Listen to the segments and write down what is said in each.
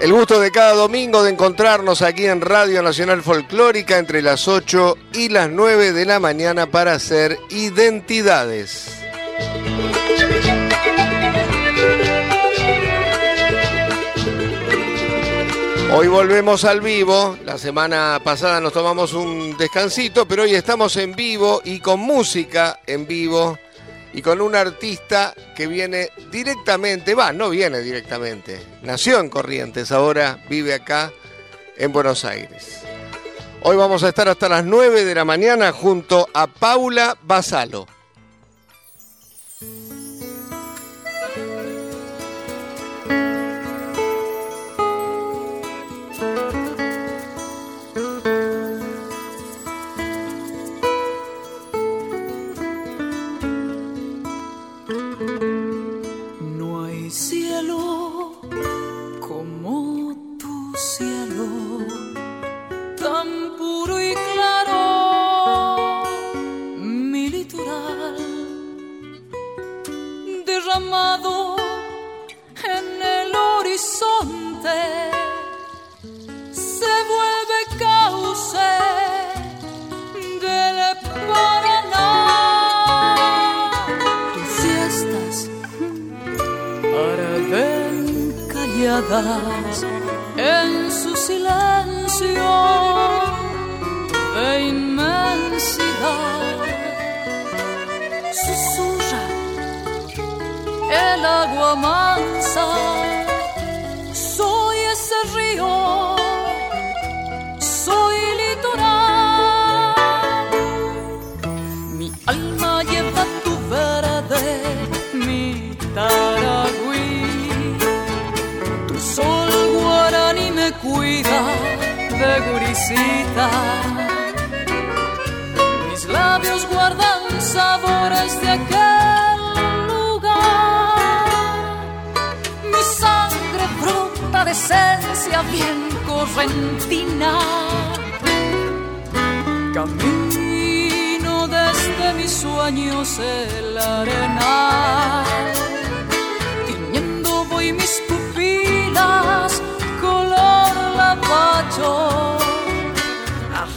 El gusto de cada domingo de encontrarnos aquí en Radio Nacional Folclórica entre las 8 y las 9 de la mañana para hacer identidades. Hoy volvemos al vivo. La semana pasada nos tomamos un descansito, pero hoy estamos en vivo y con música en vivo y con un artista que viene directamente, va, no viene directamente, nació en Corrientes, ahora vive acá en Buenos Aires. Hoy vamos a estar hasta las 9 de la mañana junto a Paula Basalo.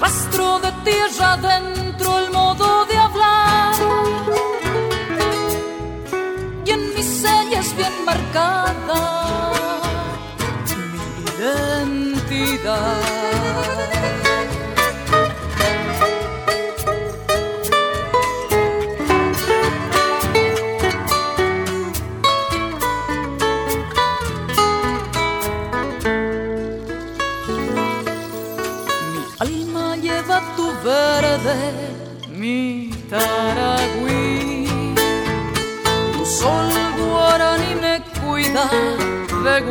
Arrastro de tierra dentro el modo de hablar. Y en mis señas bien marcada mi identidad.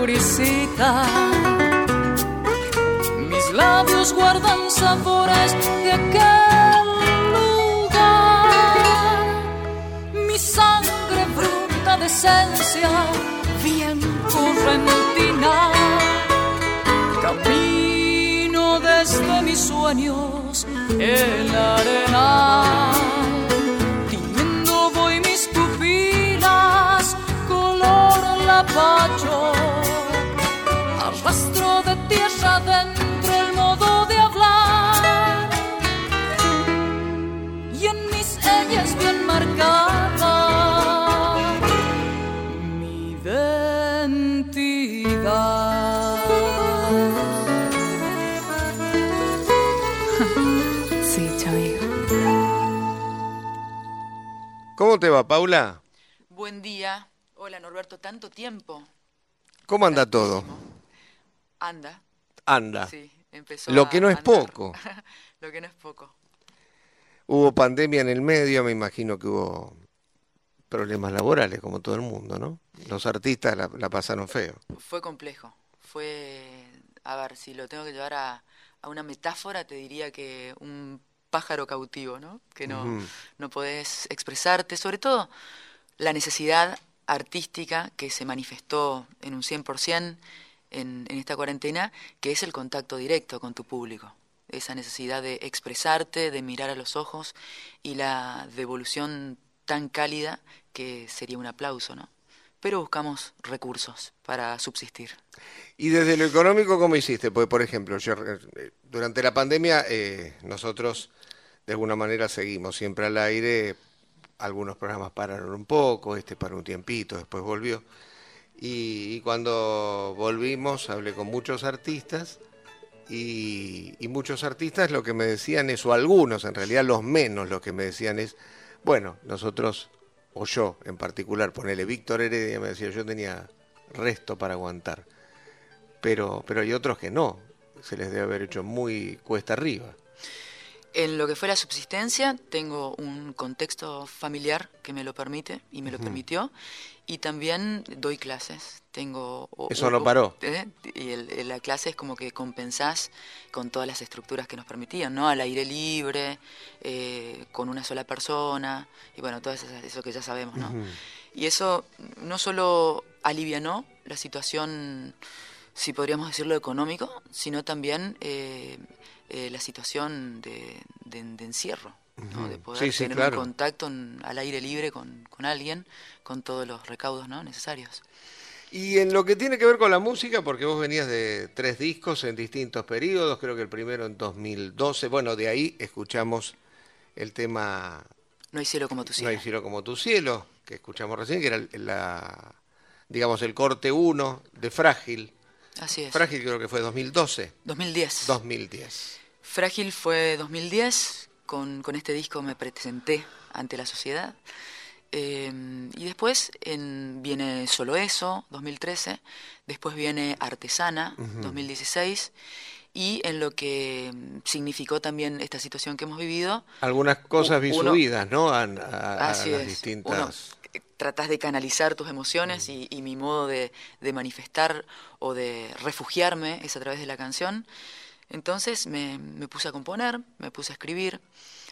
Gurisita. Mis labios guardan sabores de aquel lugar. Mi sangre bruta de esencia, bien correntina. Camino desde mis sueños el arenal. Tiñendo te va, Paula? Buen día. Hola, Norberto, tanto tiempo. ¿Cómo anda todo? Anda. Anda. Sí, empezó Lo que a no es andar. poco. Lo que no es poco. Hubo pandemia en el medio, me imagino que hubo problemas laborales, como todo el mundo, ¿no? Los artistas la, la pasaron feo. Fue complejo. Fue, a ver, si lo tengo que llevar a, a una metáfora, te diría que un pájaro cautivo, ¿no? Que no, no podés expresarte, sobre todo la necesidad artística que se manifestó en un 100% en, en esta cuarentena, que es el contacto directo con tu público. Esa necesidad de expresarte, de mirar a los ojos y la devolución tan cálida que sería un aplauso, ¿no? Pero buscamos recursos para subsistir. Y desde lo económico, ¿cómo hiciste? Porque, por ejemplo, yo, eh, durante la pandemia eh, nosotros de alguna manera seguimos siempre al aire. Algunos programas pararon un poco, este paró un tiempito, después volvió. Y, cuando volvimos hablé con muchos artistas y, y muchos artistas lo que me decían es, o algunos en realidad los menos lo que me decían es, bueno, nosotros, o yo en particular, ponele Víctor Heredia, me decía, yo tenía resto para aguantar pero, pero hay otros que no, se les debe haber hecho muy cuesta arriba. En lo que fue la subsistencia, tengo un contexto familiar que me lo permite y me lo permitió, y también doy clases. Tengo o- Eso o- no paró. ¿eh? Y el- la clase es como que compensás con todas las estructuras que nos permitían, ¿no? Al aire libre, eh, con una sola persona, y bueno, todo eso, eso que ya sabemos, ¿no? Y eso no solo alivianó la situación, si podríamos decirlo, económico, sino también eh, eh, la situación de, de- de encierro, ¿no? de poder Sí, sí, tener claro. un contacto en- al aire libre con, con alguien, con todos los recaudos ¿no? necesarios. Y en lo que tiene que ver con la música, porque vos venías de tres discos en distintos periodos, creo que el primero en 2012, bueno, de ahí escuchamos el tema No hay cielo como tu No cielo. hay cielo como tu cielo, que escuchamos recién, que era el- la, digamos, el corte 1 de Frágil. Así es. Frágil creo que fue 2012, 2010. 2010. Frágil fue 2010, con, con este disco me presenté ante la sociedad. Eh, y después en, viene Solo Eso, 2013, después viene Artesana, 2016, y en lo que mm, significó también esta situación que hemos vivido, Algunas cosas vi Uno- subidas, ¿no? A, a- a Así las es. distintas... Uno, eh, tratás de canalizar tus emociones y, y mi modo de, de manifestar o de refugiarme es a través de la canción. Entonces me, me puse a componer, me puse a escribir.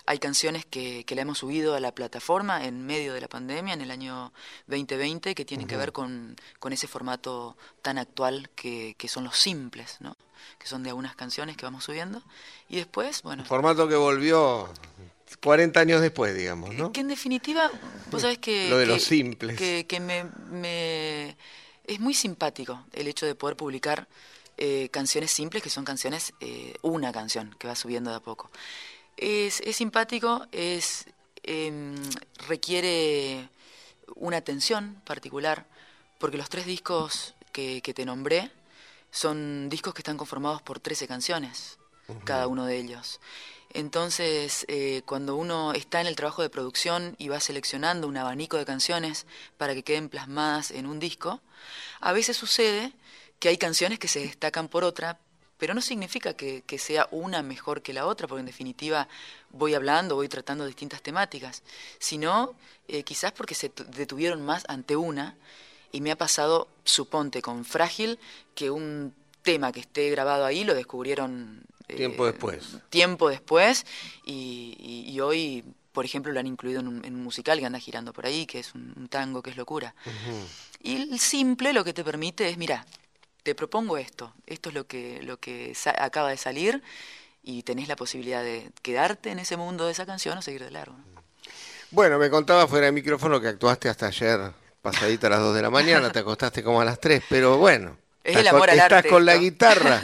Hay canciones que, que la hemos subido a la plataforma en medio de la pandemia, en el año 2020, que tienen que ver con, con ese formato tan actual que, que son los simples, ¿no? que son de algunas canciones que vamos subiendo. Y después, bueno, Formato que volvió 40 años después, digamos, ¿no? que en definitiva, vos sabés que... Lo de que- los simples. Que, que me, me- Es muy simpático el hecho de poder publicar eh, canciones simples, que son canciones, eh, una canción que va subiendo de a poco. Es, es simpático, es em, requiere una atención particular, porque los tres discos que, que te nombré son discos que están conformados por 13 canciones, cada uno de ellos. Entonces, eh, cuando uno está en el trabajo de producción y va seleccionando un abanico de canciones para que queden plasmadas en un disco, a veces sucede que hay canciones que se destacan por otra, pero no significa que, que sea una mejor que la otra, porque en definitiva voy hablando, voy tratando distintas temáticas, sino eh, quizás porque se tu- detuvieron más ante una, y me ha pasado, suponte, con Frágil, que un tema que esté grabado ahí lo descubrieron eh, Tiempo después. tiempo después y, y- y hoy, por ejemplo, lo han incluido en un, en un musical que anda girando por ahí, que es un, un tango, que es locura. Y el simple lo que te permite es, mira, te propongo esto, esto es lo que, lo que acaba de salir y tenés la posibilidad de quedarte en ese mundo de esa canción o seguir de largo. ¿no? Bueno, me contaba fuera de micrófono que actuaste hasta ayer pasadita a las 2 de la mañana, te acostaste como a las 3, pero bueno. Es estás el amor con, al estás arte con la guitarra,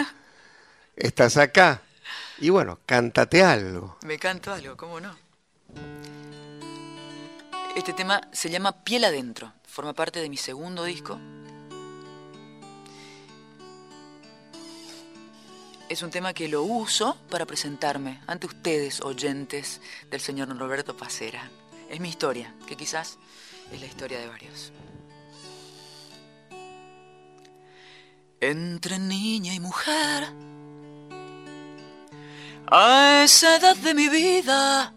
estás acá. Y bueno, cántate algo. Me canto algo, ¿cómo no? Este tema se llama Piel Adentro, forma parte de mi segundo disco. Es un tema que lo uso para presentarme ante ustedes, oyentes del señor Roberto Pacera. es mi historia, que quizás es la historia de varios. Entre niña y mujer, a esa edad de mi vida,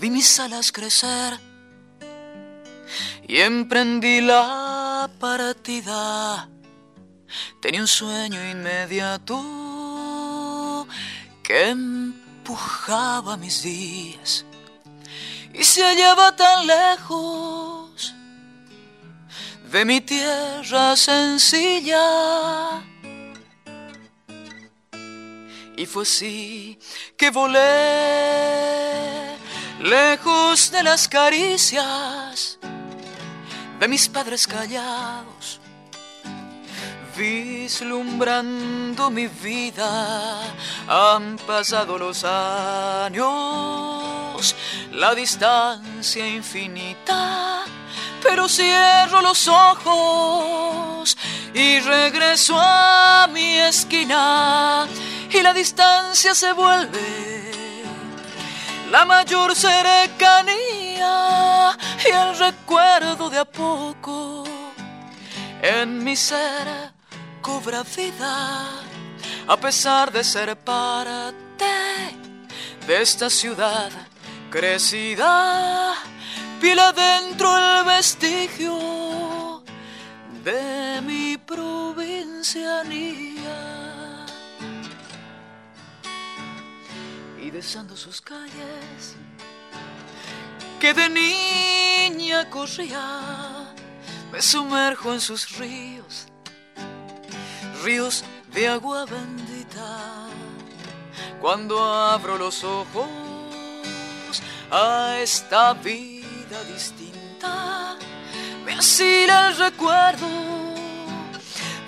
vi mis alas crecer y emprendí la partida. Tenía un sueño inmediato que empujaba mis días y se hallaba tan lejos de mi tierra sencilla. Y fue así que volé lejos de las caricias de mis padres callados, vislumbrando mi vida. Han pasado los años, la distancia infinita, pero cierro los ojos y regreso a mi esquina y la distancia se vuelve la mayor cercanía y el recuerdo de a poco en mi ser cobra vida a pesar de ser parte de esta ciudad crecida. Pila dentro el vestigio de mi provincianía y besando sus calles que de niña corría, me sumerjo en sus ríos, ríos de agua bendita. Cuando abro los ojos a esta vida distinta, me asila el recuerdo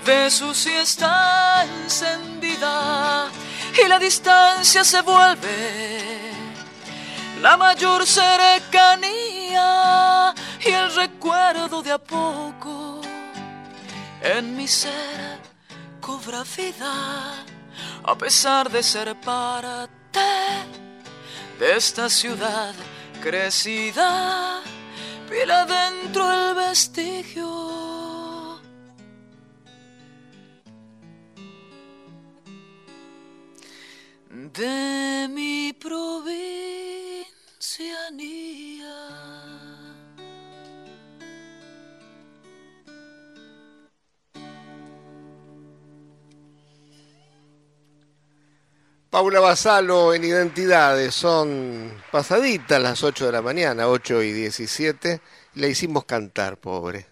de su siesta encendida y la distancia se vuelve la mayor cercanía y el recuerdo de a poco en mi ser cobra vida a pesar de ser parte de esta ciudad crecida pila dentro el vestigio de mi provincianía. Paula Basalo en Identidades, son pasaditas las 8 de la mañana, 8 y 17, le hicimos cantar, pobre.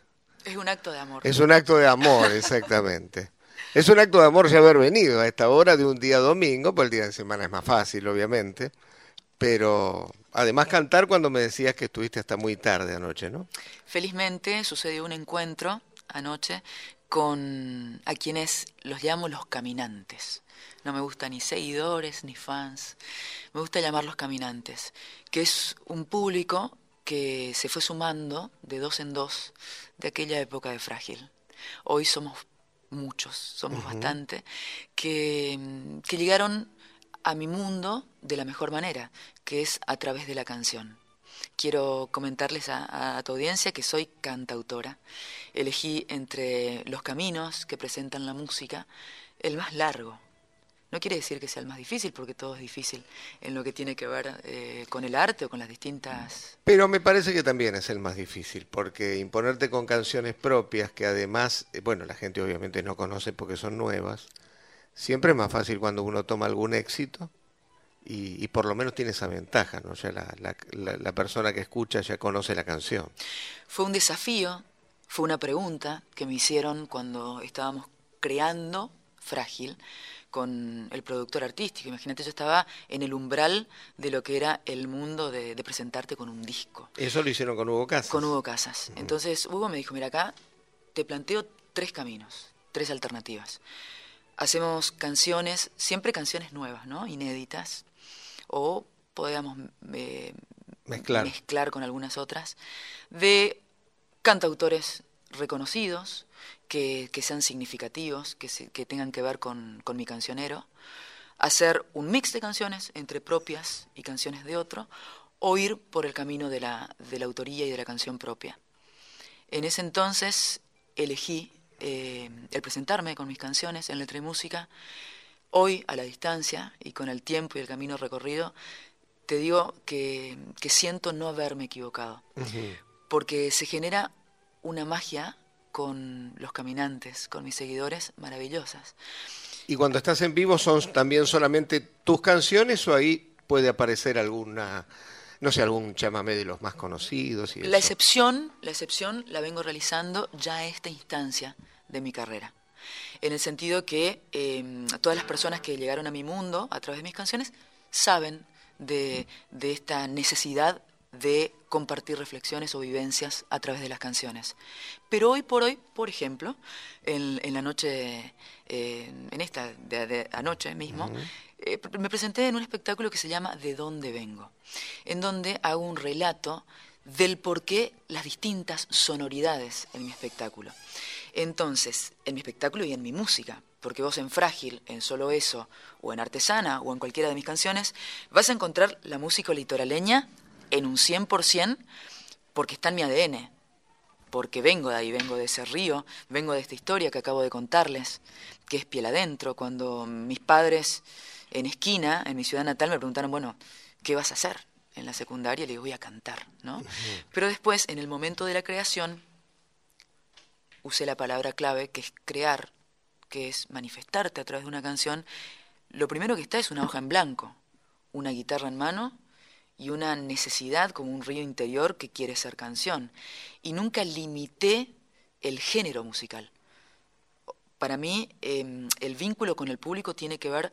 Es un acto de amor. Es un acto de amor, exactamente. Es un acto de amor ya haber venido a esta hora de un día domingo, pues el día de semana es más fácil, obviamente. Pero además cantar cuando me decías que estuviste hasta muy tarde anoche, ¿no? Felizmente sucedió un encuentro anoche con a quienes los llamo los caminantes. No me gusta ni seguidores ni fans, me gusta llamarlos caminantes, que es un público que se fue sumando de dos en dos de aquella época de frágil. Hoy somos muchos, somos bastante, que, que llegaron a mi mundo de la mejor manera, que es a través de la canción. Quiero comentarles a, a, tu audiencia que soy cantautora. Elegí entre los caminos que presentan la música el más largo, no quiere decir que sea el más difícil, porque todo es difícil en lo que tiene que ver eh, con el arte o con las distintas... Pero me parece que también es el más difícil, porque imponerte con canciones propias, que además, eh, bueno, la gente obviamente no conoce porque son nuevas, siempre es más fácil cuando uno toma algún éxito y, y por lo menos tiene esa ventaja, ¿no? Ya la, la, la, la persona que escucha ya conoce la canción. Fue un desafío, fue una pregunta que me hicieron cuando estábamos creando Frágil con el productor artístico. Imagínate, yo estaba en el umbral de lo que era el mundo de, de, presentarte con un disco. ¿Eso lo hicieron con Hugo Casas? Con Hugo Casas. Uh -huh. Entonces Hugo me dijo, mira acá, te planteo tres caminos, tres alternativas. Hacemos canciones, siempre canciones nuevas, ¿no? Inéditas. O podíamos eh, mezclar. mezclar con algunas otras, de cantautores reconocidos, que, que sean significativos, que, se, que tengan que ver con, con, mi cancionero, hacer un mix de canciones entre propias y canciones de otro, o ir por el camino de la, de la autoría y de la canción propia. En ese entonces elegí eh, el presentarme con mis canciones en letra y música. Hoy, a la distancia y con el tiempo y el camino recorrido, te digo que, siento no haberme equivocado, porque se genera una magia con los caminantes, con mis seguidores, maravillosas. ¿Y cuando estás en vivo son también solamente tus canciones o ahí puede aparecer alguna, no sé, algún chamamé de los más conocidos? Y la excepción, la excepción la vengo realizando ya a esta instancia de mi carrera. En el sentido que em, todas las personas que llegaron a mi mundo a través de mis canciones saben de, de esta necesidad de compartir reflexiones o vivencias a través de las canciones. Pero hoy por hoy, por ejemplo, en, la noche, eh, en esta de, anoche mismo, eh, me presenté en un espectáculo que se llama De dónde vengo, en donde hago un relato del por qué las distintas sonoridades en mi espectáculo. Entonces, en mi espectáculo y en mi música, porque vos en Frágil, en Solo Eso, o en Artesana, o en cualquiera de mis canciones, vas a encontrar la música litoraleña en un 100% porque está en mi ADN, porque vengo de ahí, vengo de ese río, vengo de esta historia que acabo de contarles, que es piel adentro, cuando mis padres en esquina, en mi ciudad natal, me preguntaron, bueno, ¿qué vas a hacer? En la secundaria le digo, voy a cantar, ¿no? Pero después, en el momento de la creación, usé la palabra clave, que es crear, que es manifestarte a través de una canción. Lo primero que está es una hoja en blanco, una guitarra en mano y una necesidad como un río interior que quiere ser canción. Y nunca limité el género musical. Para mí, em, el vínculo con el público tiene que ver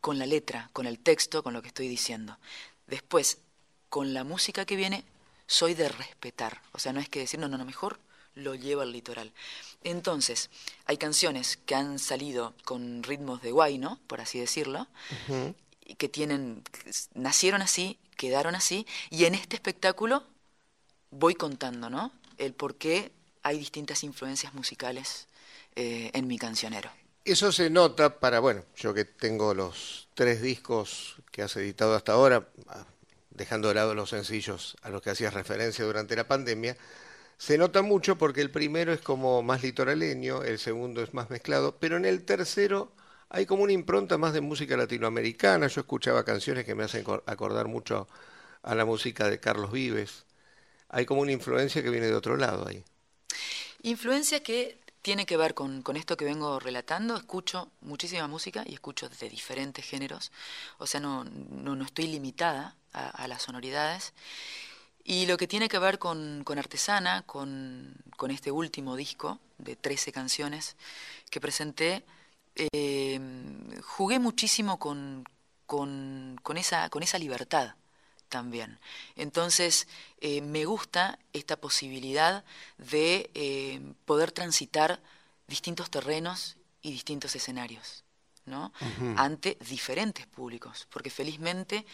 con la letra, con el texto, con lo que estoy diciendo. Después, con la música que viene, soy de respetar. O sea, no es que decir, no, no, no, mejor lo llevo al litoral. Entonces, hay canciones que han salido con ritmos de guay, ¿no? Por así decirlo, que tienen, nacieron así, quedaron así, y en este espectáculo voy contando, ¿no? El por qué hay distintas influencias musicales eh, en mi cancionero. Eso se nota para, bueno, yo que tengo los tres discos que has editado hasta ahora, ah, dejando de lado los sencillos a los que hacías referencia durante la pandemia, se nota mucho porque el primero es como más litoraleño, el segundo es más mezclado, pero en el tercero hay como una impronta más de música latinoamericana. Yo escuchaba canciones que me hacen acordar mucho a la música de Carlos Vives. Hay como una influencia que viene de otro lado ahí. Influencia que tiene que ver con, esto que vengo relatando. Escucho muchísima música y escucho de diferentes géneros. O sea, no, no, estoy limitada a, las sonoridades. Y lo que tiene que ver con, Artesana, con, con, este último disco de 13 canciones que presenté, eh, jugué muchísimo con, con, esa, con esa libertad también. Entonces, eh, me gusta esta posibilidad de eh, poder transitar distintos terrenos y distintos escenarios, ¿no? Ante diferentes públicos, porque felizmente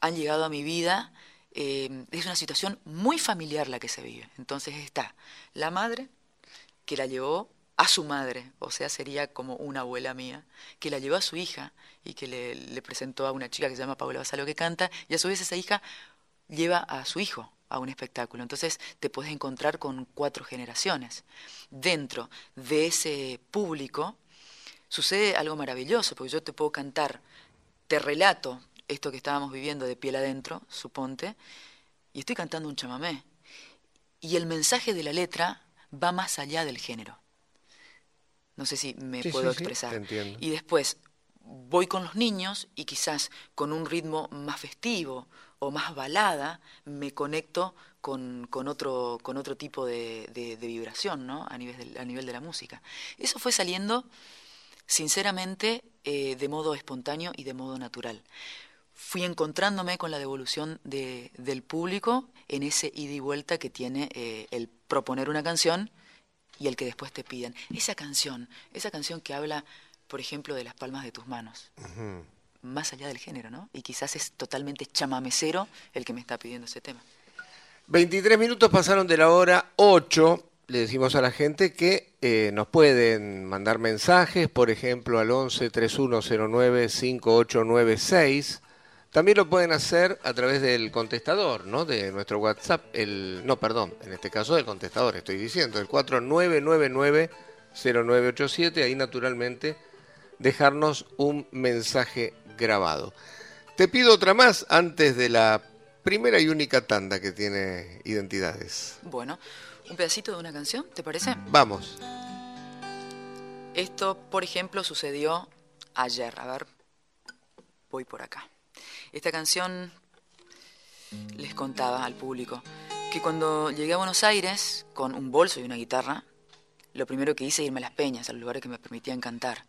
han llegado a mi vida, es una situación muy familiar la que se vive. Entonces está la madre que la llevó a su madre, o sea, sería como una abuela mía, que la llevó a su hija y que le, presentó a una chica que se llama Paula Basalo que canta, y a su vez esa hija lleva a su hijo a un espectáculo. Entonces te puedes encontrar con cuatro generaciones. Dentro de ese público sucede algo maravilloso, porque yo te puedo cantar, te relato esto que estábamos viviendo de piel adentro, suponte, y estoy cantando un chamamé. Y el mensaje de la letra va más allá del género. No sé si me puedo expresar. y después voy con los niños y quizás con un ritmo más festivo o más balada me conecto con, con otro, con otro tipo de, de, vibración ¿no? a, nivel de, a nivel de la música. Eso fue saliendo, sinceramente, eh, de modo espontáneo y de modo natural. Fui encontrándome con la devolución de, del público en ese ida y vuelta que tiene eh, el proponer una canción y el que después te piden. Esa canción, esa canción que habla, por ejemplo, de las palmas de tus manos. Más allá del género, ¿no? Y quizás es totalmente chamamecero el que me está pidiendo ese tema. 23 minutos pasaron de la hora 8. Le decimos a la gente que eh, nos pueden mandar mensajes, por ejemplo, al 11 3109 5896. También lo pueden hacer a través del contestador, ¿no? De nuestro WhatsApp, el no, perdón, en este caso del contestador, estoy diciendo, el 4999-0987, ahí naturalmente dejarnos un mensaje grabado. Te pido otra más antes de la primera y única tanda que tiene identidades. Bueno, un pedacito de una canción, ¿te parece? Vamos. Esto, por ejemplo, sucedió ayer. A ver, voy por acá. Esta canción les contaba al público que cuando llegué a Buenos Aires con un bolso y una guitarra, lo primero que hice irme a las peñas, a los lugares que me permitían cantar.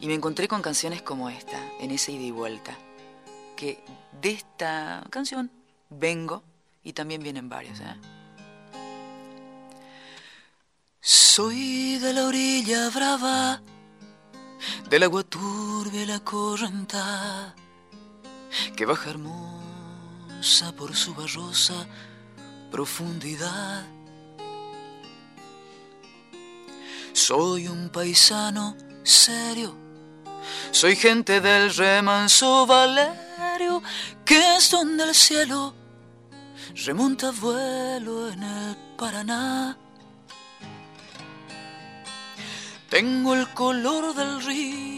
Y me encontré con canciones como esta, en ese ida y vuelta. Que de esta canción vengo y también vienen varios. ¿eh? Soy de la orilla brava, del agua turbia la correnta, que baja hermosa por su barrosa profundidad. Soy un paisano serio. Soy gente del remanso Valerio, que es donde el cielo remonta vuelo en el Paraná. Tengo el color del río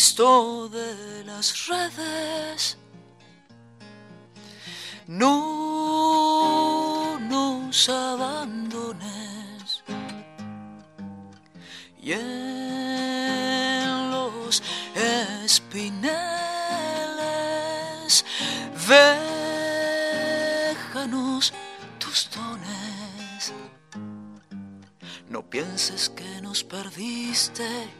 De las redes, no nos abandones. Y espineles, déjanos tus dones. No pienses que nos perdiste,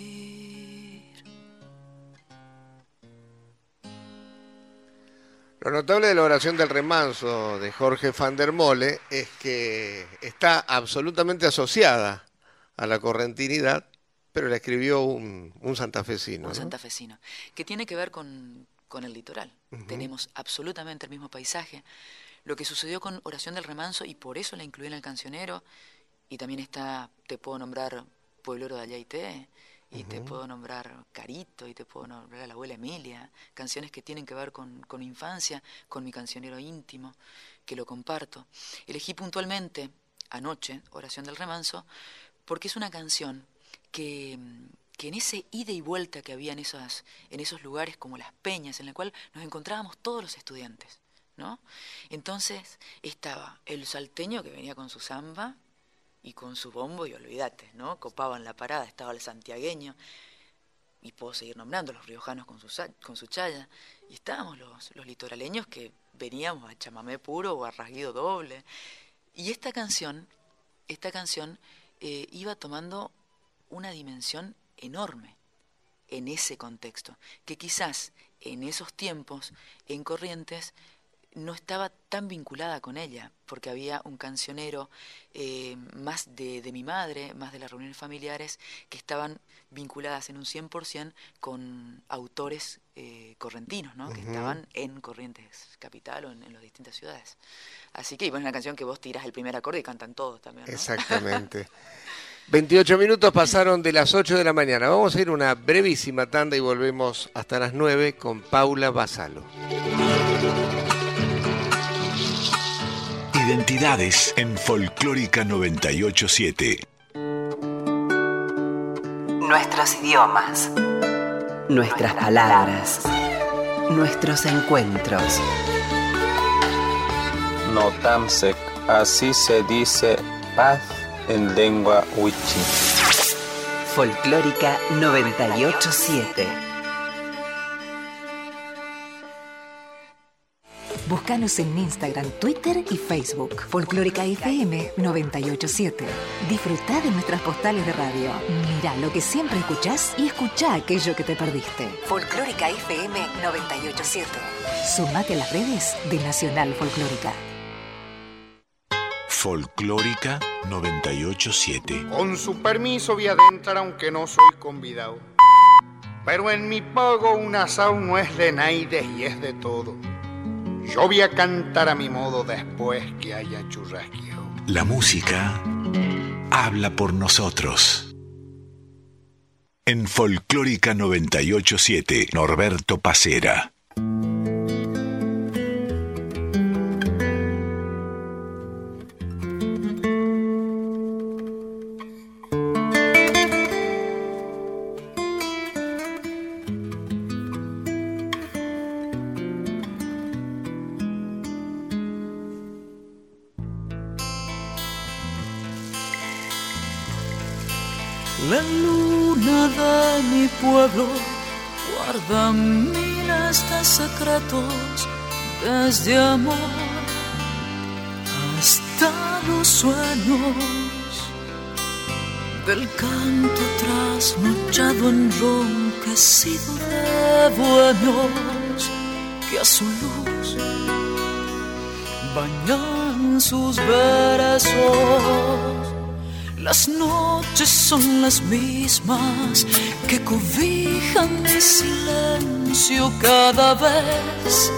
Lo notable de la oración del remanso de Jorge van der Mole es que está absolutamente asociada a la correntinidad pero la escribió un, santafesino. Un santafesino, que tiene que ver con, el litoral. Tenemos absolutamente el mismo paisaje. Lo que sucedió con Oración del Remanso, y por eso la incluí en el cancionero, y también está, te puedo nombrar Pueblero de Ayaité, y te puedo nombrar Carito, y te puedo nombrar a la abuela Emilia, canciones que tienen que ver con, con infancia, con mi cancionero íntimo, que lo comparto. Elegí puntualmente anoche Oración del Remanso, porque es una canción que, que en ese ida y vuelta que había en, esas, en esos lugares como las peñas, en la cual nos encontrábamos todos los estudiantes, ¿no? Entonces estaba el salteño que venía con su samba y con su bombo, y olvídate, ¿no? Copaban la parada, estaba el santiagueño, y puedo seguir nombrando, los riojanos con su, con su chaya, y estábamos los, los litoraleños que veníamos a chamamé puro o a rasguido doble. Y esta canción, esta canción eh, iba tomando una dimensión enorme en ese contexto, que quizás en esos tiempos, en Corrientes, no estaba tan vinculada con ella, porque había un cancionero eh, más de, mi madre, más de las reuniones familiares, que estaban vinculadas en un 100% con autores eh, correntinos, ¿no? que estaban en Corrientes Capital o en, las distintas ciudades. Así que, bueno, es una canción que vos tiras el primer acorde y cantan todos también. Exactamente. 28 minutos pasaron de las 8 de la mañana. Vamos a ir una brevísima tanda y volvemos hasta las 9 con Paula Basalo. Identidades en Folclórica 987. Nuestros idiomas. Nuestras palabras. Nuestros encuentros. Notamsek, así se dice paz en lengua wichi. Folclórica 987. Búscanos en Instagram, Twitter y Facebook. Folclórica FM 987. Disfruta de nuestras postales de radio. Mira lo que siempre escuchás y escucha aquello que te perdiste. Folclórica FM 987. Sumate a las redes de Nacional Folclórica. Folclórica 987. Con su permiso voy a adentrar aunque no soy convidado. Pero en mi pago un asado no es de naide y es de todo. Yo voy a cantar a mi modo después que haya churrasqueado. La música habla por nosotros. En Folclórica 987, Norberto Pacera. Pueblo guarda miles de secretos, desde amor hasta los sueños del canto trasnochado enronquecido de bohemios que a su luz bañan sus versos. Las noches son las mismas que cobijan mi silencio cada vez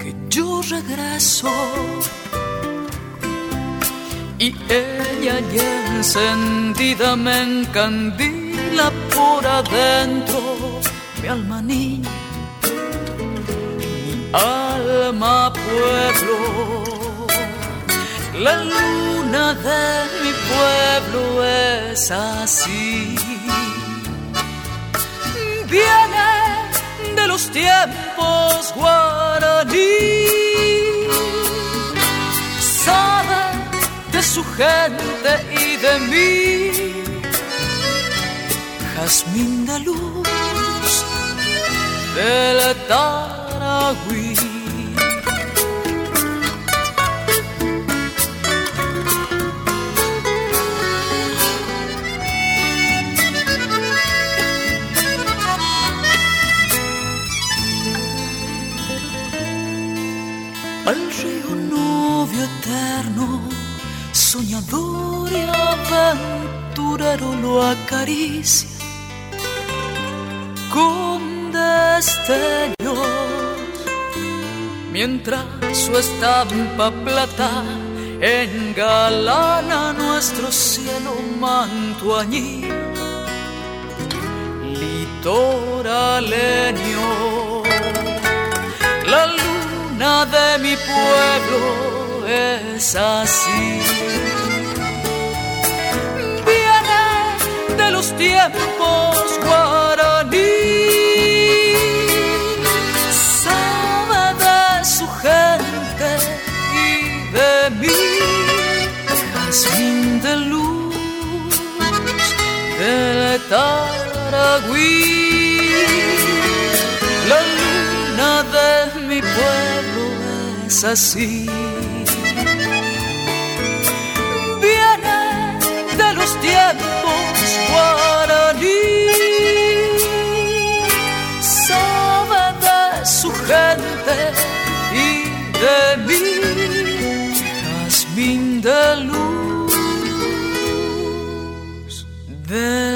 que yo regreso. Y ella ya encendida me encandila por adentro, mi alma niña, mi alma pueblo. La luna de mi pueblo es así. Viene de los tiempos guaraní. Sabe de su gente y de mí. Jazmín de luz del Taragüí. Soñador y aventurero lo acaricia con destellos, mientras su estampa plata engalana nuestro cielo manto añil, litoraleño. La luna de mi pueblo es así. Viene de los tiempos guaraní. Sabe de su gente y de mí. Jazmín de luz del Taragüí. La luna de mi pueblo es así. Sabe de su gente y de mí. Jazmín de luz de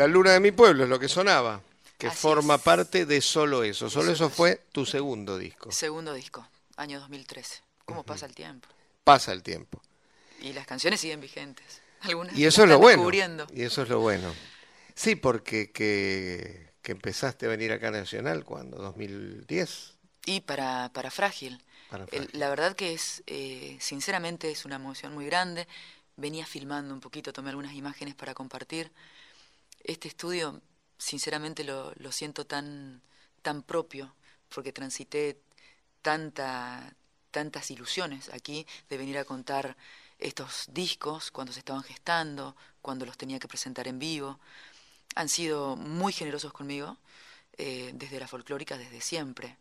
La luna de mi pueblo es lo que sonaba, que Así forma es. parte de solo eso. Solo eso fue tu segundo disco. Segundo disco, año 2013. ¿Cómo pasa el tiempo? Pasa el tiempo. Y las canciones siguen vigentes. Algunas Y eso es lo bueno. Y eso es lo bueno. Sí, porque que, que empezaste a venir acá a Nacional cuando, 2010. Y para, para Frágil. Para El- Frágil. la verdad que es, eh, sinceramente, es una emoción muy grande. Venía filmando un poquito, tomé algunas imágenes para compartir. Este estudio, sinceramente, lo, siento tan, tan propio, porque transité tanta, tantas ilusiones aquí de venir a contar estos discos cuando se estaban gestando, cuando los tenía que presentar en vivo. Han sido muy generosos conmigo, eh, desde la folclórica, desde siempre.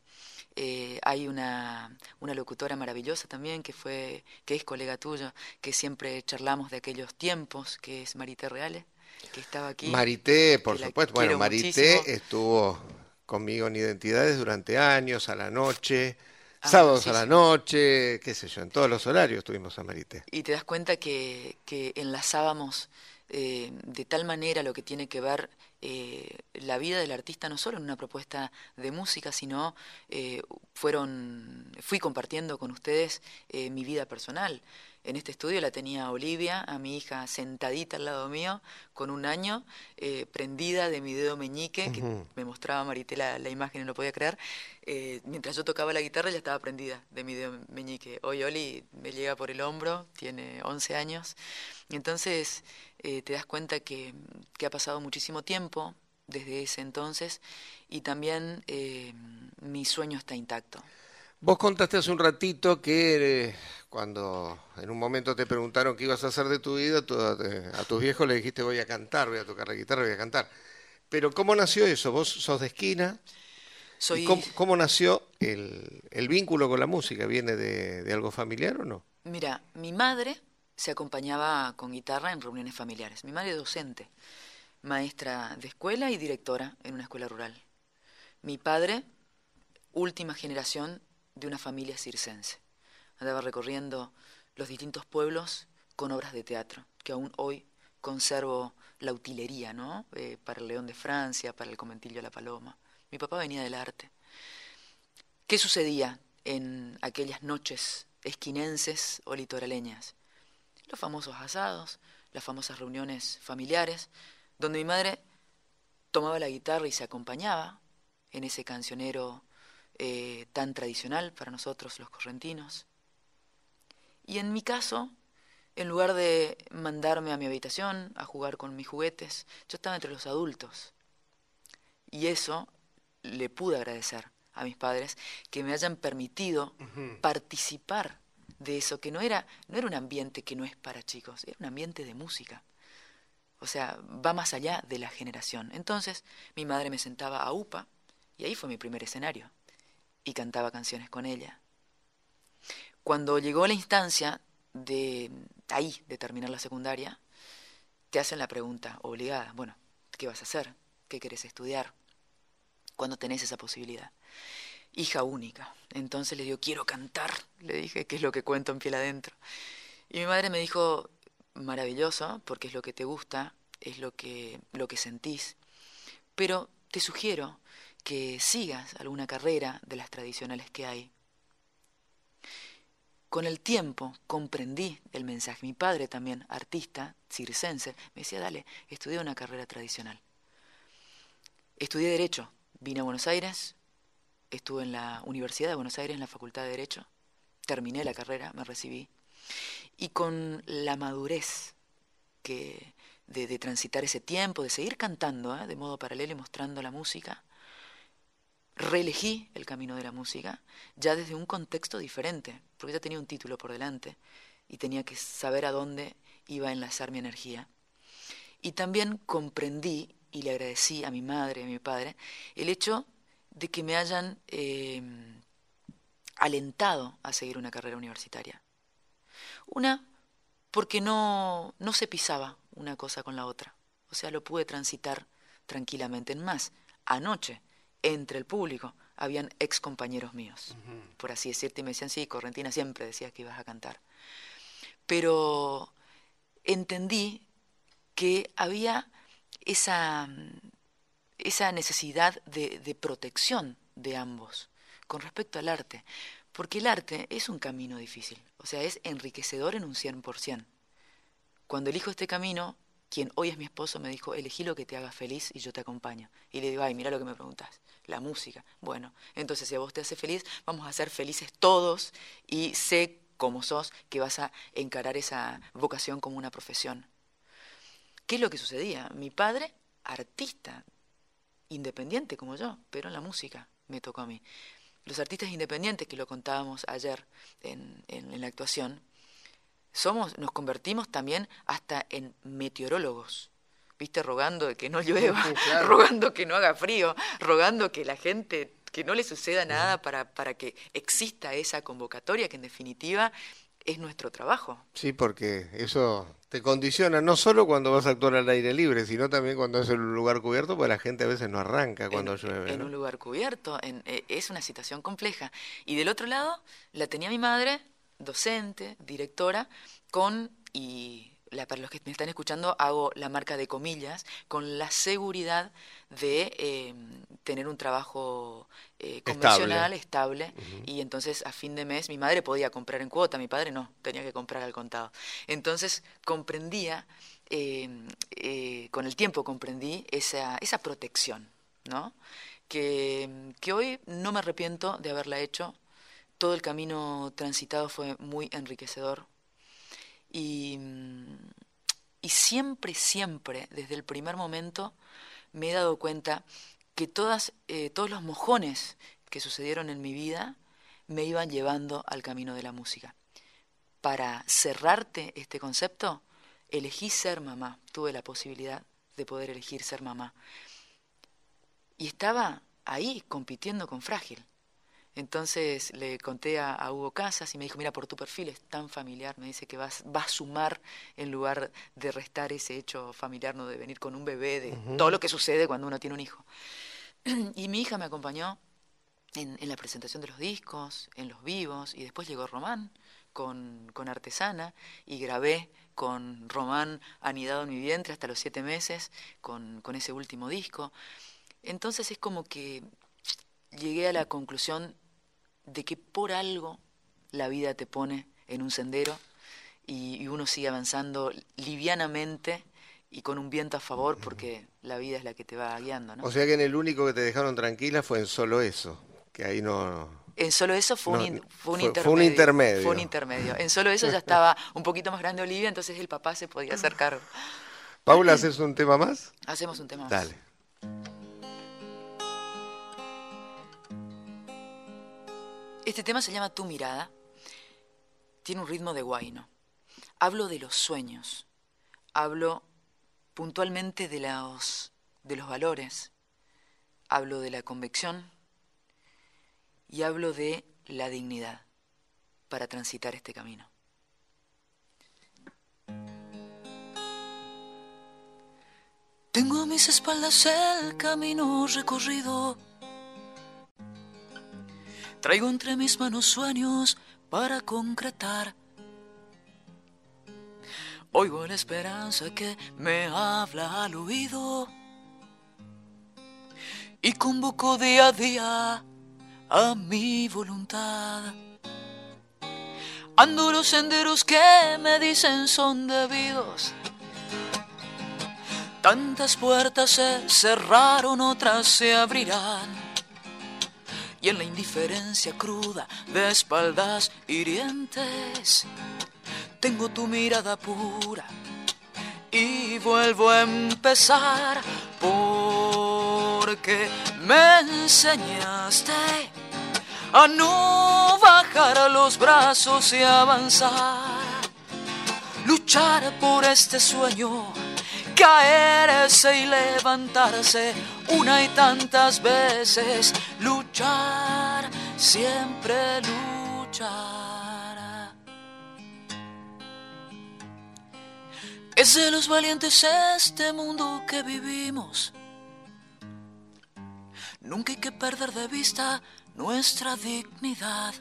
Eh, hay una, una locutora maravillosa también que fue que es colega tuyo, que siempre charlamos de aquellos tiempos, que es Marité Reale, que estaba aquí. Marité, por supuesto. Bueno, Marité muchísimo. estuvo conmigo en Identidades durante años, a la noche, Ah, sábados sí, a la sí. noche, qué sé yo, en todos los horarios tuvimos a Marité. Y te das cuenta que, que enlazábamos eh, de tal manera lo que tiene que ver eh, la vida del artista, no solo en una propuesta de música, sino eh, fueron, fui compartiendo con ustedes eh, mi vida personal. En este estudio la tenía Olivia, a mi hija sentadita al lado mío, con un año, eh, prendida de mi dedo meñique, que me mostraba Marité la, la imagen y no lo podía creer. Eh, mientras yo tocaba la guitarra, ella estaba prendida de mi dedo meñique. Hoy Oli me llega por el hombro, tiene 11 años. Y entonces eh, te das cuenta que, que ha pasado muchísimo tiempo desde ese entonces y también mi sueño está intacto. Vos contaste hace un ratito que eh, cuando en un momento te preguntaron qué ibas a hacer de tu vida, tú a, a tus viejos le dijiste voy a cantar, voy a tocar la guitarra, voy a cantar. Pero ¿cómo nació eso? ¿Vos sos de esquina? ¿Y Soy, cómo, cómo nació el, el vínculo con la música? ¿Viene de, de algo familiar o no? Mira, mi madre se acompañaba con guitarra en reuniones familiares. Mi madre es docente, maestra de escuela y directora en una escuela rural. Mi padre, última generación de una familia circense. Andaba recorriendo los distintos pueblos con obras de teatro, que aún hoy conservo la utilería, ¿no? Eh, para el León de Francia, para el Conventillo de la Paloma. Mi papá venía del arte. ¿Qué sucedía en aquellas noches esquinenses o litoraleñas? Los famosos asados, las famosas reuniones familiares, donde mi madre tomaba la guitarra y se acompañaba en ese cancionero eh, tan tradicional para nosotros los correntinos. Y en mi caso, en lugar de mandarme a mi habitación a jugar con mis juguetes, yo estaba entre los adultos. Y eso le pude agradecer a mis padres que me hayan permitido participar de eso, que no era, no era un ambiente que no es para chicos, era un ambiente de música. O sea, va más allá de la generación. Entonces, mi madre me sentaba a UPA y ahí fue mi primer escenario. Y cantaba canciones con ella. Cuando llegó la instancia de ahí, de terminar la secundaria, te hacen la pregunta obligada, bueno, ¿qué vas a hacer? ¿Qué querés estudiar? Cuando tenés esa posibilidad. Hija única. Entonces le digo, quiero cantar. Le dije, ¿qué es lo que cuento en piel adentro? Y mi madre me dijo, maravilloso, porque es lo que te gusta, es lo que, lo que sentís. Pero te sugiero que sigas alguna carrera de las tradicionales que hay. Con el tiempo comprendí el mensaje. Mi padre también, artista, circense, me decía, dale, estudia una carrera tradicional. Estudié Derecho, vine a Buenos Aires, estuve en la Universidad de Buenos Aires, en la Facultad de Derecho, terminé la carrera, me recibí, y con la madurez que de, de transitar ese tiempo, de seguir cantando ¿eh? de modo paralelo y mostrando la música, reelegí el camino de la música ya desde un contexto diferente, porque ya tenía un título por delante y tenía que saber a dónde iba a enlazar mi energía. Y también comprendí y le agradecí a mi madre y a mi padre el hecho de que me hayan eh, alentado a seguir una carrera universitaria. Una, porque no, no se pisaba una cosa con la otra. O sea, lo pude transitar tranquilamente. En más, anoche, entre el público, habían ex compañeros míos, por así decirte, y me decían, sí, Correntina, siempre decías que ibas a cantar. Pero entendí que había esa, esa necesidad de, de protección de ambos con respecto al arte, porque el arte es un camino difícil, o sea, es enriquecedor en un 100%. Cuando elijo este camino, quien hoy es mi esposo, me dijo, elegí lo que te haga feliz y yo te acompaño. Y le digo, ay, mira lo que me preguntas, la música. Bueno, entonces si a vos te hace feliz, vamos a ser felices todos y sé, como sos, que vas a encarar esa vocación como una profesión. ¿Qué es lo que sucedía? Mi padre, artista, independiente como yo, pero en la música me tocó a mí. Los artistas independientes, que lo contábamos ayer en, en la actuación, somos, nos convertimos también hasta en meteorólogos. ¿Viste? Rogando de que no llueva, rogando que no haga frío, rogando que la gente, que no le suceda nada para, para que exista esa convocatoria, que en definitiva es nuestro trabajo. Sí, porque eso te condiciona no solo cuando vas a actuar al aire libre, sino también cuando es en un lugar cubierto, porque la gente a veces no arranca cuando llueve. En un lugar cubierto, en, eh, es una situación compleja. Y del otro lado, la tenía mi madre, docente, directora, con, y para los que me están escuchando, hago la marca de comillas, con la seguridad de eh, tener un trabajo eh, convencional, estable, y entonces a fin de mes mi madre podía comprar en cuota, mi padre no, tenía que comprar al contado. Entonces comprendía, eh, con el tiempo comprendí esa, esa protección, ¿no? Que, que hoy no me arrepiento de haberla hecho, todo el camino transitado fue muy enriquecedor. Y, y, siempre, siempre, desde el primer momento, me he dado cuenta que todas, eh, todos los mojones que sucedieron en mi vida me iban llevando al camino de la música. Para cerrarte este concepto, elegí ser mamá, tuve la posibilidad de poder elegir ser mamá. Y estaba ahí compitiendo con Frágil. Entonces le conté a, Hugo Casas y me dijo, mira, por tu perfil es tan familiar, me dice que vas, va a sumar en lugar de restar ese hecho familiar, no de venir con un bebé, de todo lo que sucede cuando uno tiene un hijo. y mi hija me acompañó en, la presentación de los discos, en los vivos, y después llegó Román con, con Artesana y grabé con Román anidado en mi vientre hasta los siete meses con, con ese último disco. Entonces es como que llegué a la conclusión de que por algo la vida te pone en un sendero y, uno sigue avanzando livianamente y con un viento a favor porque la vida es la que te va guiando. ¿no? O sea que en el único que te dejaron tranquila fue en solo eso, que ahí no... En solo eso fue, un, fue, un, intermedio, fue un intermedio. Fue un intermedio. En solo eso ya estaba un poquito más grande Olivia, entonces el papá se podía hacer cargo. Paula, ¿haces un tema más? Hacemos un tema más. Dale. Este tema se llama Tu mirada. Tiene un ritmo de guayno. Hablo de los sueños. Hablo puntualmente de los, de los valores. Hablo de la convicción. Y hablo de la dignidad para transitar este camino. Tengo a mis espaldas el camino recorrido Traigo entre mis manos sueños para concretar. Oigo la esperanza que me habla al oído y convoco día a día a mi voluntad. Ando los senderos que me dicen son debidos. Tantas puertas se cerraron, otras se abrirán y en la indiferencia cruda de espaldas hirientes. Tengo tu mirada pura y vuelvo a empezar porque me enseñaste a no bajar los brazos y avanzar, luchar por este sueño caerse y levantarse una y tantas veces, luchar, siempre luchar. Es de los valientes este mundo que vivimos. Nunca hay que perder de vista nuestra dignidad.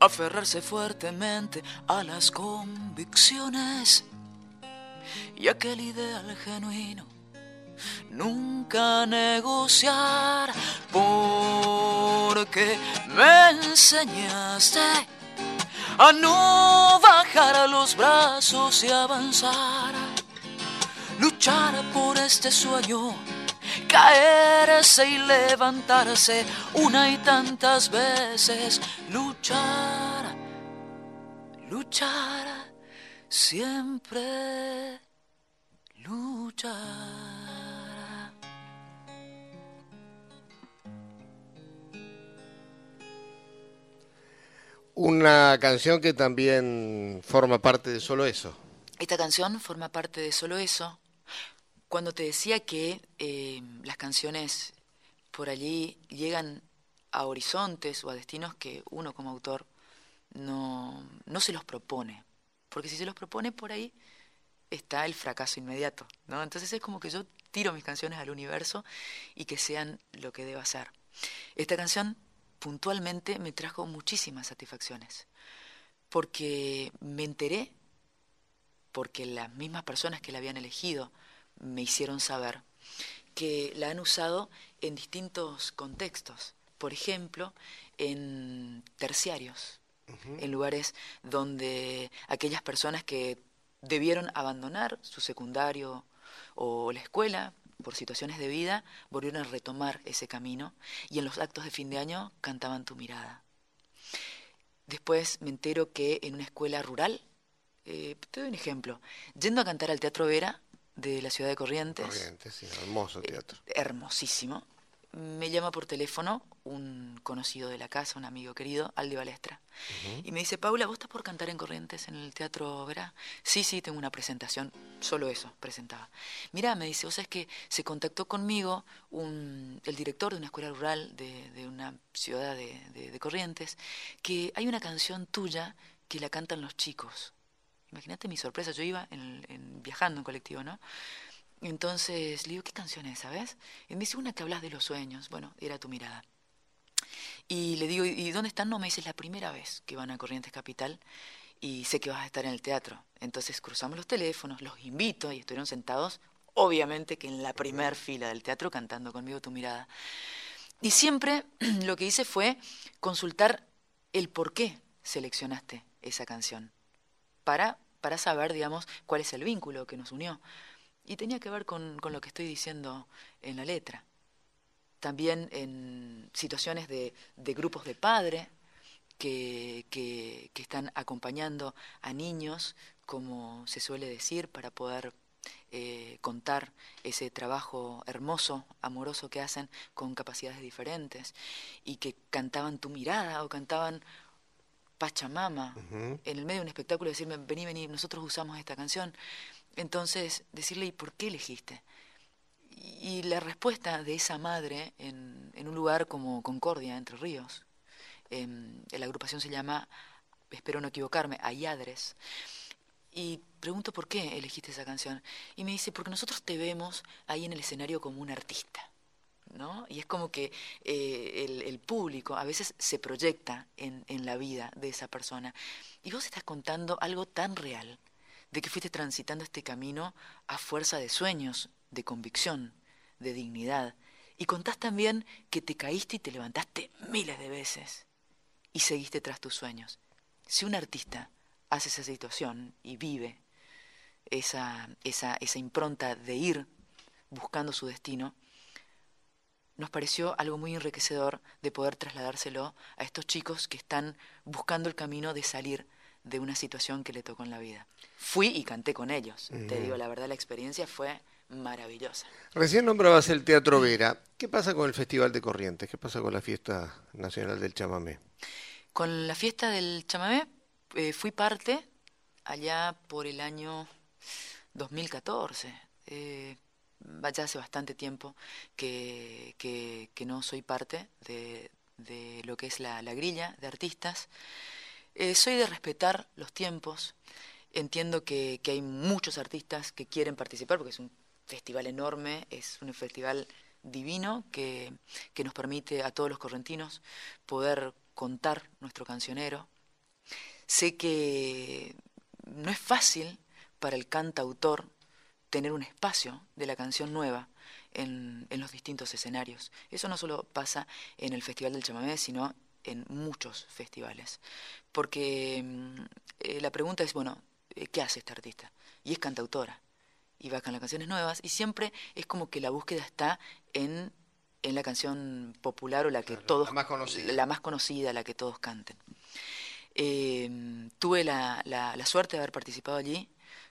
Aferrarse fuertemente a las convicciones y aquel ideal genuino. Nunca negociar porque me enseñaste a no bajar los brazos y avanzara, luchara por este sueño, caerse y levantarse una y tantas veces, luchara, luchara, siempre luchara. Una canción que también forma parte de solo eso. Esta canción forma parte de solo eso. Cuando te decía que eh, las canciones por allí llegan a horizontes o a destinos que uno como autor no, no se los propone. Porque si se los propone por ahí está el fracaso inmediato. ¿no? Entonces es como que yo tiro mis canciones al universo y que sean lo que deba ser. Esta canción puntualmente me trajo muchísimas satisfacciones, porque me enteré, porque las mismas personas que la habían elegido me hicieron saber que la han usado en distintos contextos, por ejemplo, en terciarios, en lugares donde aquellas personas que debieron abandonar su secundario o la escuela por situaciones de vida, volvieron a retomar ese camino y en los actos de fin de año cantaban tu mirada. Después me entero que en una escuela rural, eh, te doy un ejemplo, yendo a cantar al Teatro Vera de la ciudad de Corrientes, Corrientes, sí, hermoso teatro. hermosísimo, me llama por teléfono un conocido de la casa, un amigo querido, Aldi Balestra. Y me dice, Paula, ¿vos estás por cantar en Corrientes en el Teatro Verá? Sí, sí, tengo una presentación. Solo eso, presentaba. Mirá, me dice, vos sabés que se contactó conmigo un, el director de una escuela rural de, de una ciudad de, de- de Corrientes, que hay una canción tuya que la cantan los chicos. Imagínate mi sorpresa, yo iba en- en- viajando en colectivo, ¿no? Entonces le digo, ¿qué canción es, sabes? Y me dice, una que hablas de los sueños. Bueno, era tu mirada. Y le digo, ¿y dónde están? No, me dice, es la primera vez que van a Corrientes Capital y sé que vas a estar en el teatro. Entonces cruzamos los teléfonos, los invito y estuvieron sentados, obviamente que en la primer fila del teatro cantando conmigo tu mirada. Y siempre lo que hice fue consultar el por qué seleccionaste esa canción, para, para saber, digamos, cuál es el vínculo que nos unió. Y tenía que ver con, con lo que estoy diciendo en la letra. También en situaciones de, de grupos de padre que, que, que están acompañando a niños, como se suele decir, para poder eh, contar ese trabajo hermoso, amoroso que hacen con capacidades diferentes y que cantaban tu mirada o cantaban Pachamama en el medio de un espectáculo decirme, vení, vení, nosotros usamos esta canción. Entonces, decirle, ¿y por qué elegiste? Y, la respuesta de esa madre en, un lugar como Concordia, Entre Ríos, em, la agrupación se llama, espero no equivocarme, Ayadres. Y pregunto por qué elegiste esa canción. Y me dice, porque nosotros te vemos ahí en el escenario como un artista. ¿no? Y es como que eh, el, el público a veces se proyecta en, en la vida de esa persona. Y vos estás contando algo tan real, de que fuiste transitando este camino a fuerza de sueños, de convicción, de dignidad. Y contás también que te caíste y te levantaste miles de veces y seguiste tras tus sueños. Si un artista hace esa situación y vive esa, esa, esa impronta de ir buscando su destino, nos pareció algo muy enriquecedor de poder trasladárselo a estos chicos que están buscando el camino de salir de una situación que le tocó en la vida. Fui y canté con ellos. Te digo, la verdad, la experiencia fue maravillosa. Recién nombrabas el Teatro Vera. ¿Qué pasa con el Festival de Corrientes? ¿Qué pasa con la Fiesta Nacional del Chamamé? Con la fiesta del chamamé eh, fui parte allá por el año 2014. Eh, ya hace bastante tiempo que, que, que no soy parte de, de lo que es la, la grilla de artistas. Eh, soy de respetar los tiempos. Entiendo que, que hay muchos artistas que quieren participar porque es un festival enorme, es un festival divino que, que nos permite a todos los correntinos poder contar nuestro cancionero. Sé que no es fácil para el cantautor tener un espacio de la canción nueva en, en los distintos escenarios. Eso no solo pasa en el Festival del Chamamé, sino en muchos festivales. Porque mm, eh, la pregunta es, bueno, eh, ¿qué hace esta artista? Y es cantautora. Y va con las canciones nuevas. Y siempre es como que la búsqueda está en, en la canción popular o la que todos... la más conocida. La más conocida, la que todos canten. Eh, tuve la, la, la suerte de haber participado allí,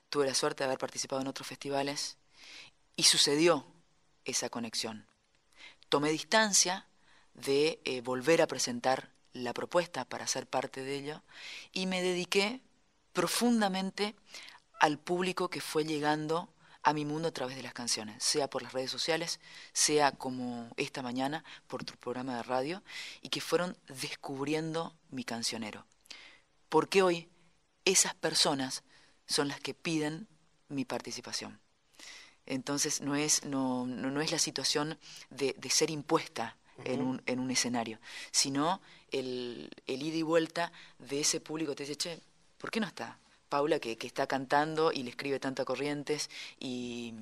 tuve la suerte de haber participado en otros festivales y sucedió esa conexión. Tomé distancia de eh, volver a presentar la propuesta para ser parte de ello y me dediqué profundamente al público que fue llegando a mi mundo a través de las canciones, sea por las redes sociales, sea como esta mañana por tu programa de radio, y que fueron descubriendo mi cancionero. Porque hoy esas personas son las que piden mi participación. Entonces no es, no, no, no es la situación de, de ser impuesta en, un, en un escenario, sino el, ida y vuelta de ese público te dice, che, ¿por qué no está? Paula que, está cantando y le escribe tanto a Corrientes y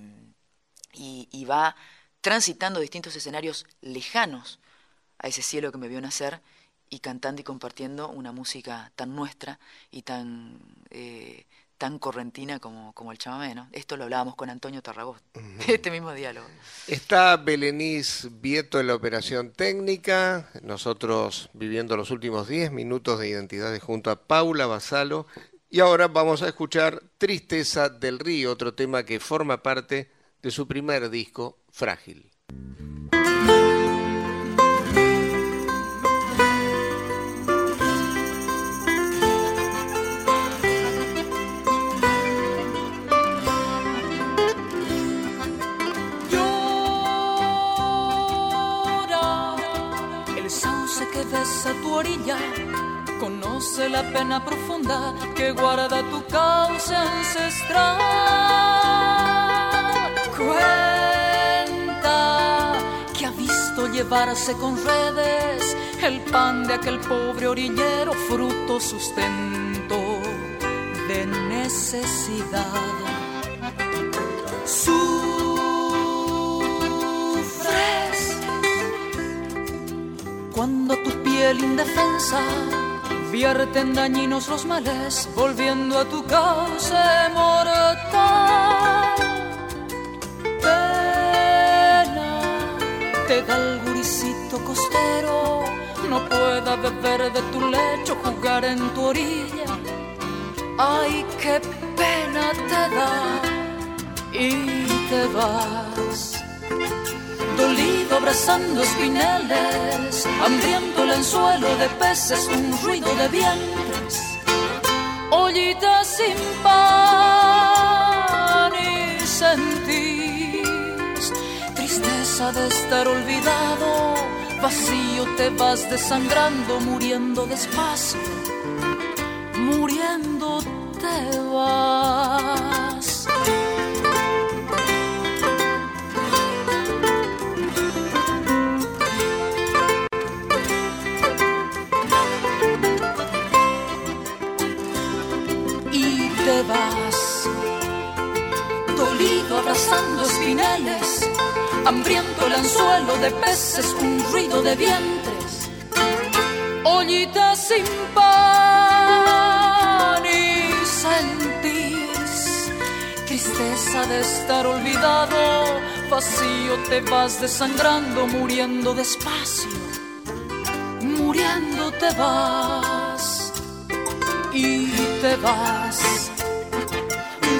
va transitando distintos escenarios lejanos a ese cielo que me vio nacer y cantando y compartiendo una música tan nuestra y tan eh, tan correntina como, como el chamamé, ¿no? Esto lo hablábamos con Antonio Tarragó, este mismo diálogo. Está Belenis Vieto en la operación técnica, nosotros viviendo los últimos 10 minutos de identidades junto a Paula Basalo, y ahora vamos a escuchar Tristeza del Río, otro tema que forma parte de su primer disco, Frágil. La pena profunda que guarda tu cauce ancestral. Cuenta que ha visto llevarse con redes el pan de aquel pobre orillero, fruto sustento de necesidad. Sufres cuando tu piel indefensa vierte en dañinos los males, volviendo a tu cauce mortal. Pena te da el guricito costero, no pueda beber de tu lecho, jugar en tu orilla. Ay, qué pena te da y te vas abrazando espineles, hambriento el anzuelo de peces, un ruido de vientres, ollitas sin pan y sentís tristeza de estar olvidado, vacío te vas desangrando, muriendo despacio, muriendo te vas. Hambriento el anzuelo de peces, un ruido de vientres, ollitas sin pan y sentís tristeza de estar olvidado, vacío te vas desangrando, muriendo despacio, muriendo te vas y te vas.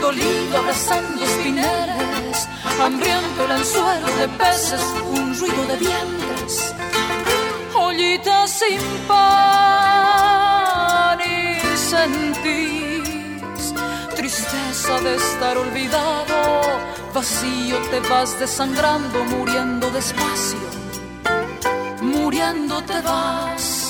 Dolido abrazando espineles, hambriento el anzuelo de peces, un ruido de vientres, ollitas sin pan y sentís tristeza de estar olvidado, vacío te vas desangrando, muriendo despacio, muriendo te vas.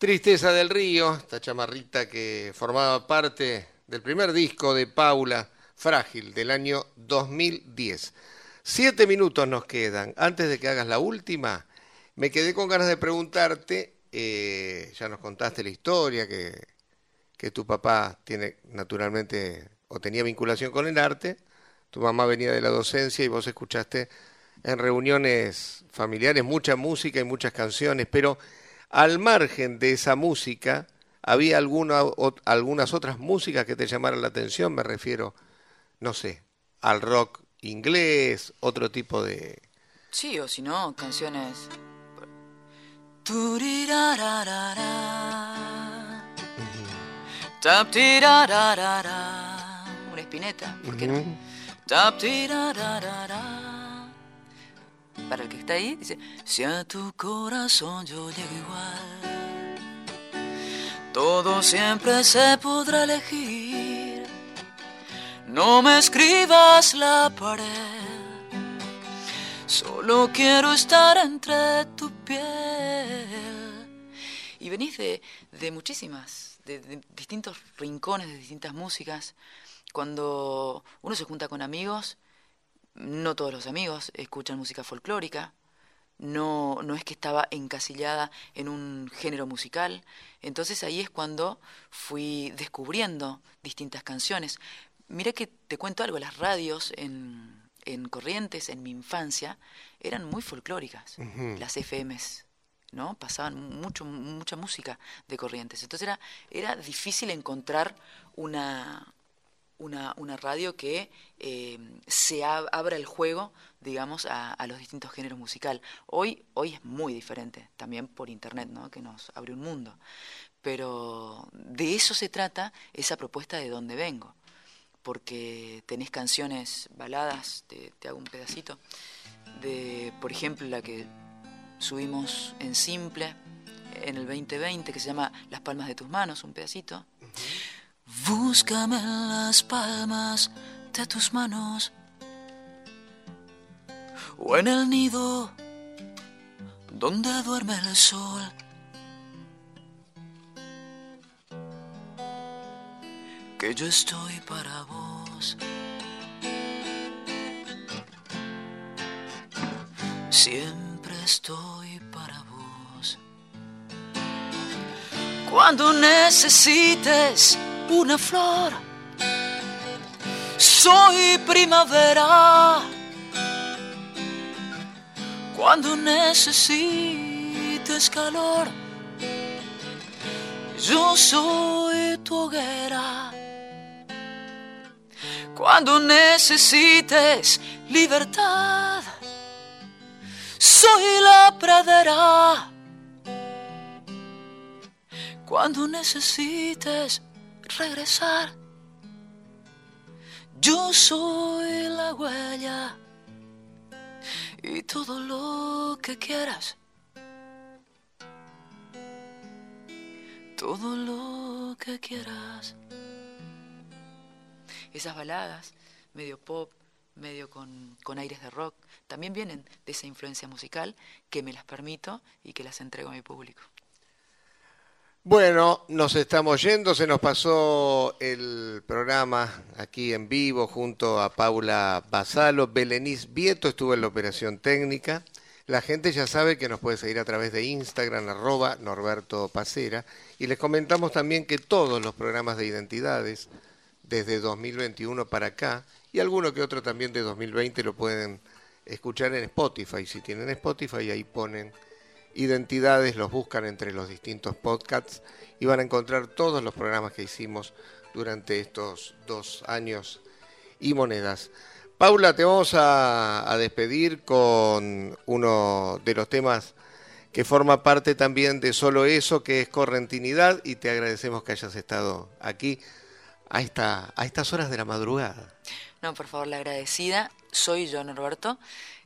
Tristeza del Río, esta chamarrita que formaba parte del primer disco de Paula, Frágil, del año 2010. Siete minutos nos quedan. Antes de que hagas la última, me quedé con ganas de preguntarte, eh, ya nos contaste la historia, que, que tu papá tiene naturalmente o tenía vinculación con el arte, tu mamá venía de la docencia y vos escuchaste en reuniones familiares mucha música y muchas canciones, pero al margen de esa música, ¿había alguna, algunas otras músicas que te llamaran la atención? Me refiero, no sé, al rock inglés, otro tipo de... Sí, o si no, canciones... Una espineta, ¿por qué no? Para el que está ahí, dice, si a tu corazón yo llego igual, todo siempre se podrá elegir. No me escribas la pared, solo quiero estar entre tu piel. Y venís de, de muchísimas, de, de distintos rincones, de distintas músicas. Cuando uno se junta con amigos, no todos los amigos escuchan música folclórica, no, no es que estaba encasillada en un género musical, entonces ahí es cuando fui descubriendo distintas canciones. Mira que te cuento algo, las radios en, en Corrientes, en mi infancia, eran muy folclóricas, las FMs, ¿no? Pasaban mucho, mucha música de Corrientes. Entonces era, era difícil encontrar una, una, una radio que eh, se abra el juego, digamos, a, a, los distintos géneros musical. Hoy, hoy es muy diferente, también por internet, ¿no? que nos abre un mundo. Pero de eso se trata esa propuesta de donde vengo. Porque tenés canciones, baladas, te, hago un pedacito, de, por ejemplo, la que subimos en simple en el 2020, que se llama Las palmas de tus manos, un pedacito. Uh. Búscame en las palmas de tus manos o en el nido donde duerme el sol. Que yo estoy para vos. Siempre estoy para vos. Cuando necesites una flor. Soy primavera cuando necesites calor. Yo soy tu hoguera cuando necesites libertad. Soy la pradera cuando necesites regresar. Yo soy la huella y todo lo que quieras. Todo lo que quieras. Esas baladas, medio pop, medio con, con, aires de rock, también vienen de esa influencia musical que me las permito y que las entrego a mi público. Bueno, nos estamos yendo, se nos pasó el programa aquí en vivo junto a Paula Basalo, Belenis Vieto estuvo en la operación técnica. La gente ya sabe que nos puede seguir a través de Instagram, arroba Norberto Pacera. Y les comentamos también que todos los programas de identidades, desde 2021 para acá, y alguno que otro también de 2020 lo pueden escuchar en Spotify. Si tienen Spotify, ahí ponen identidades, los buscan entre los distintos podcasts y van a encontrar todos los programas que hicimos durante estos dos años y monedas. Paula, te vamos a, despedir con uno de los temas que forma parte también de Solo Eso, que es Correntinidad, y te agradecemos que hayas estado aquí a, esta, a estas horas de la madrugada. No, por favor, la agradecida. Soy yo, Norberto.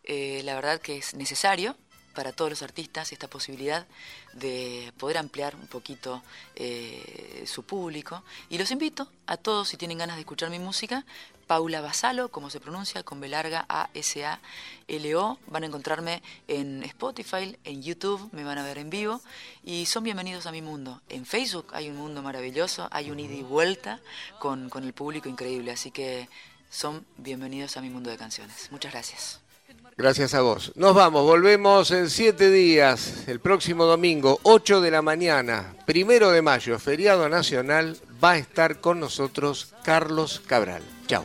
Eh, la verdad que es necesario para todos los artistas esta posibilidad de poder ampliar un poquito eh, su público. Y los invito a todos, si tienen ganas de escuchar mi música, Paula Basalo, como se pronuncia, con B larga A-S-A-L-O. Van a encontrarme en Spotify, en YouTube, me van a ver en vivo. Y son bienvenidos a mi mundo. En Facebook hay un mundo maravilloso, hay un ida y vuelta con, con el público increíble. Así que son bienvenidos a mi mundo de canciones. Muchas gracias. Gracias a vos. Nos vamos, volvemos en siete días, el próximo domingo, 8 de la mañana, primero de mayo, feriado nacional, va a estar con nosotros Carlos Cabral. Chau.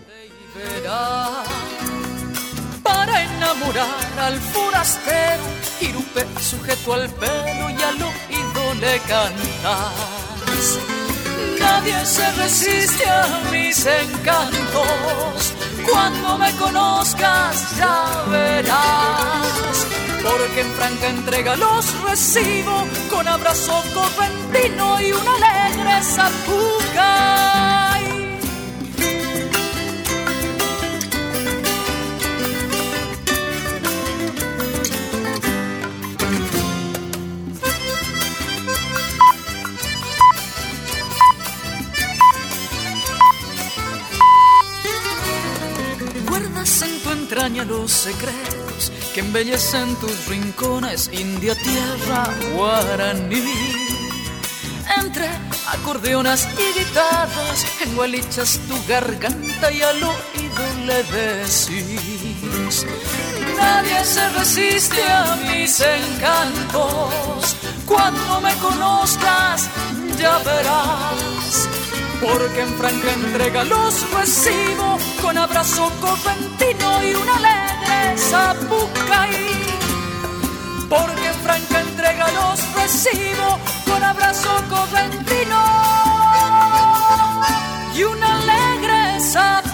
Para enamorar al forastero, Irupe sujeto al pelo y al oído le cantas. Nadie se resiste a mis encantos cuando me conozcas ya verás. Porque en franca entrega los recibo con abrazo correntino y una alegre zapuca. Entraña los secretos que embellecen tus rincones, India, tierra, guaraní. Entre acordeonas y guitarras, engualichas tu garganta y al oído le decís. Nadie se resiste a mis encantos. Cuando me conozcas, ya verás porque en franca entrega los recibo con abrazo coventino y una alegre zapucaí. Porque en franca entrega los recibo con abrazo coventino y una alegre zapucaí.